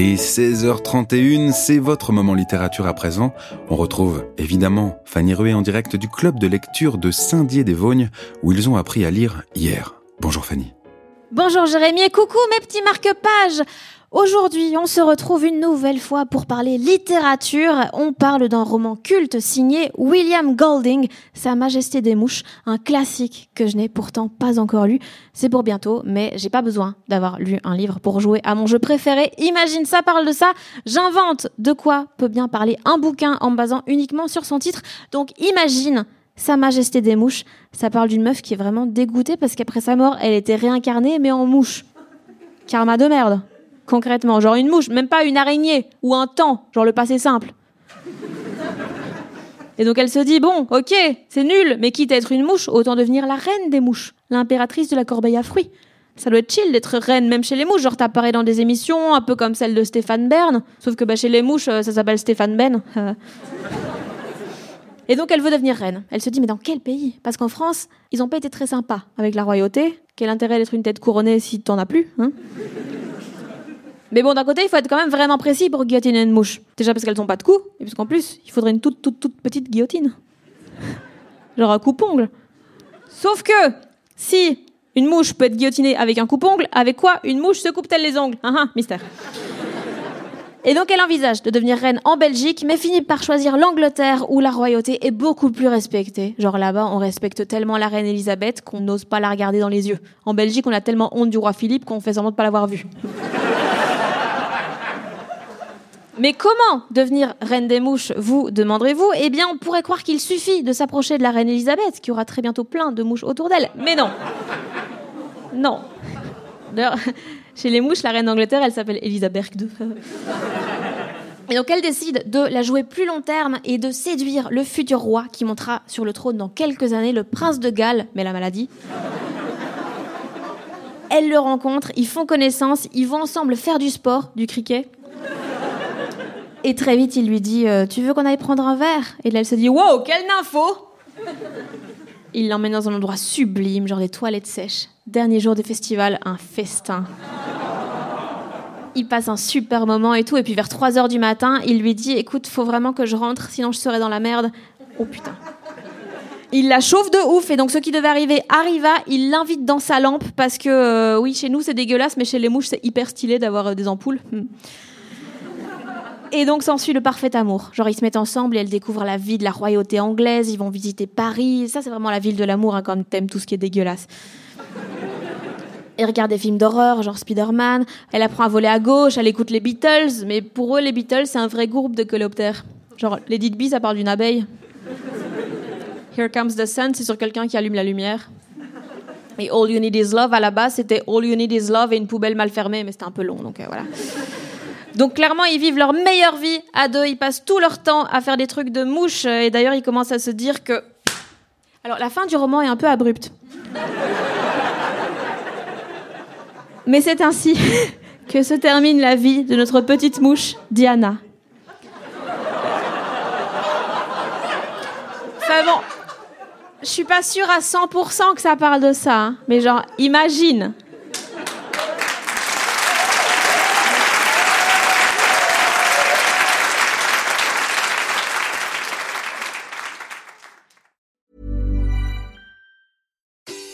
Il est 16h31, c'est votre moment littérature à présent. On retrouve évidemment Fanny Ruet en direct du club de lecture de Saint-Dié-des-Vosges où ils ont appris à lire hier. Bonjour Fanny. Bonjour Jérémy et coucou mes petits marque-pages Aujourd'hui, on se retrouve une nouvelle fois pour parler littérature. On parle d'un roman culte signé William Golding, Sa Majesté des Mouches, un classique que je n'ai pourtant pas encore lu. C'est pour bientôt, mais j'ai pas besoin d'avoir lu un livre pour jouer à mon jeu préféré. Imagine ça parle de ça. J'invente de quoi peut bien parler un bouquin en me basant uniquement sur son titre. Donc imagine sa Majesté des Mouches, ça parle d'une meuf qui est vraiment dégoûtée parce qu'après sa mort, elle était réincarnée mais en mouche. Karma de merde, concrètement. Genre une mouche, même pas une araignée ou un temps, genre le passé simple. Et donc elle se dit, bon, ok, c'est nul, mais quitte à être une mouche, autant devenir la reine des mouches, l'impératrice de la corbeille à fruits. Ça doit être chill d'être reine, même chez les mouches. Genre, t'apparais dans des émissions, un peu comme celle de Stéphane Bern. Sauf que bah, chez les mouches, euh, ça s'appelle Stéphane Ben. Et donc elle veut devenir reine. Elle se dit mais dans quel pays? Parce qu'en France, ils n'ont pas été très sympas avec la royauté. Quel intérêt d'être une tête couronnée si t'en as plus hein? Mais bon, d'un côté, il faut être quand même vraiment précis pour guillotiner une mouche. Déjà parce qu'elles n'ont pas de cou, et puisqu'en plus, il faudrait une toute toute toute petite guillotine. Genre un coupe-ongle. Sauf que, si une mouche peut être guillotinée avec un coupe-ongle, avec quoi une mouche se coupe-t-elle les ongles? Ah, mystère. Et donc elle envisage de devenir reine en Belgique, mais finit par choisir l'Angleterre où la royauté est beaucoup plus respectée. Genre là-bas, on respecte tellement la reine Elisabeth qu'on n'ose pas la regarder dans les yeux. En Belgique, on a tellement honte du roi Philippe qu'on fait semblant de pas l'avoir vu. Mais comment devenir reine des mouches, vous demanderez-vous? Eh bien, on pourrait croire qu'il suffit de s'approcher de la reine Elisabeth, qui aura très bientôt plein de mouches autour d'elle. Mais non. Non. D'ailleurs, chez les mouches, la reine d'Angleterre, elle s'appelle Elisabeth II. Et donc elle décide de la jouer plus long terme et de séduire le futur roi qui montera sur le trône dans quelques années, le prince de Galles, mais la maladie. Elle le rencontre, ils font connaissance, ils vont ensemble faire du sport, du cricket. Et très vite, il lui dit euh, Tu veux qu'on aille prendre un verre? Et là, elle se dit Wow, quelle info Il l'emmène dans un endroit sublime, genre des toilettes sèches. Dernier jour de festival, un festin. Il passe un super moment et tout, et puis vers 3 heures du matin, il lui dit Écoute, faut vraiment que je rentre, sinon je serai dans la merde. Oh putain. Il la chauffe de ouf, et donc ce qui devait arriver arriva. Il l'invite dans sa lampe parce que, euh, oui, chez nous c'est dégueulasse, mais chez les mouches c'est hyper stylé d'avoir euh, des ampoules. Hmm. Et donc s'ensuit le parfait amour. Genre ils se mettent ensemble et elle découvre la vie de la royauté anglaise, ils vont visiter Paris. Ça c'est vraiment la ville de l'amour hein, quand t'aimes tout ce qui est dégueulasse. Elle regarde des films d'horreur, genre Spider-Man. Elle apprend à voler à gauche, elle écoute les Beatles. Mais pour eux, les Beatles, c'est un vrai groupe de coléoptères. Genre, Lady Bee, ça parle d'une abeille. Here Comes the Sun, c'est sur quelqu'un qui allume la lumière. Et All You Need Is Love, à la base, c'était All You Need Is Love et une poubelle mal fermée, mais c'était un peu long, donc euh, voilà. Donc clairement, ils vivent leur meilleure vie à deux. Ils passent tout leur temps à faire des trucs de mouche. Et d'ailleurs, ils commencent à se dire que... Alors, la fin du roman est un peu abrupte. Mais c'est ainsi que se termine la vie de notre petite mouche, Diana. Enfin bon, je suis pas sûre à 100% que ça parle de ça, hein. mais genre, imagine.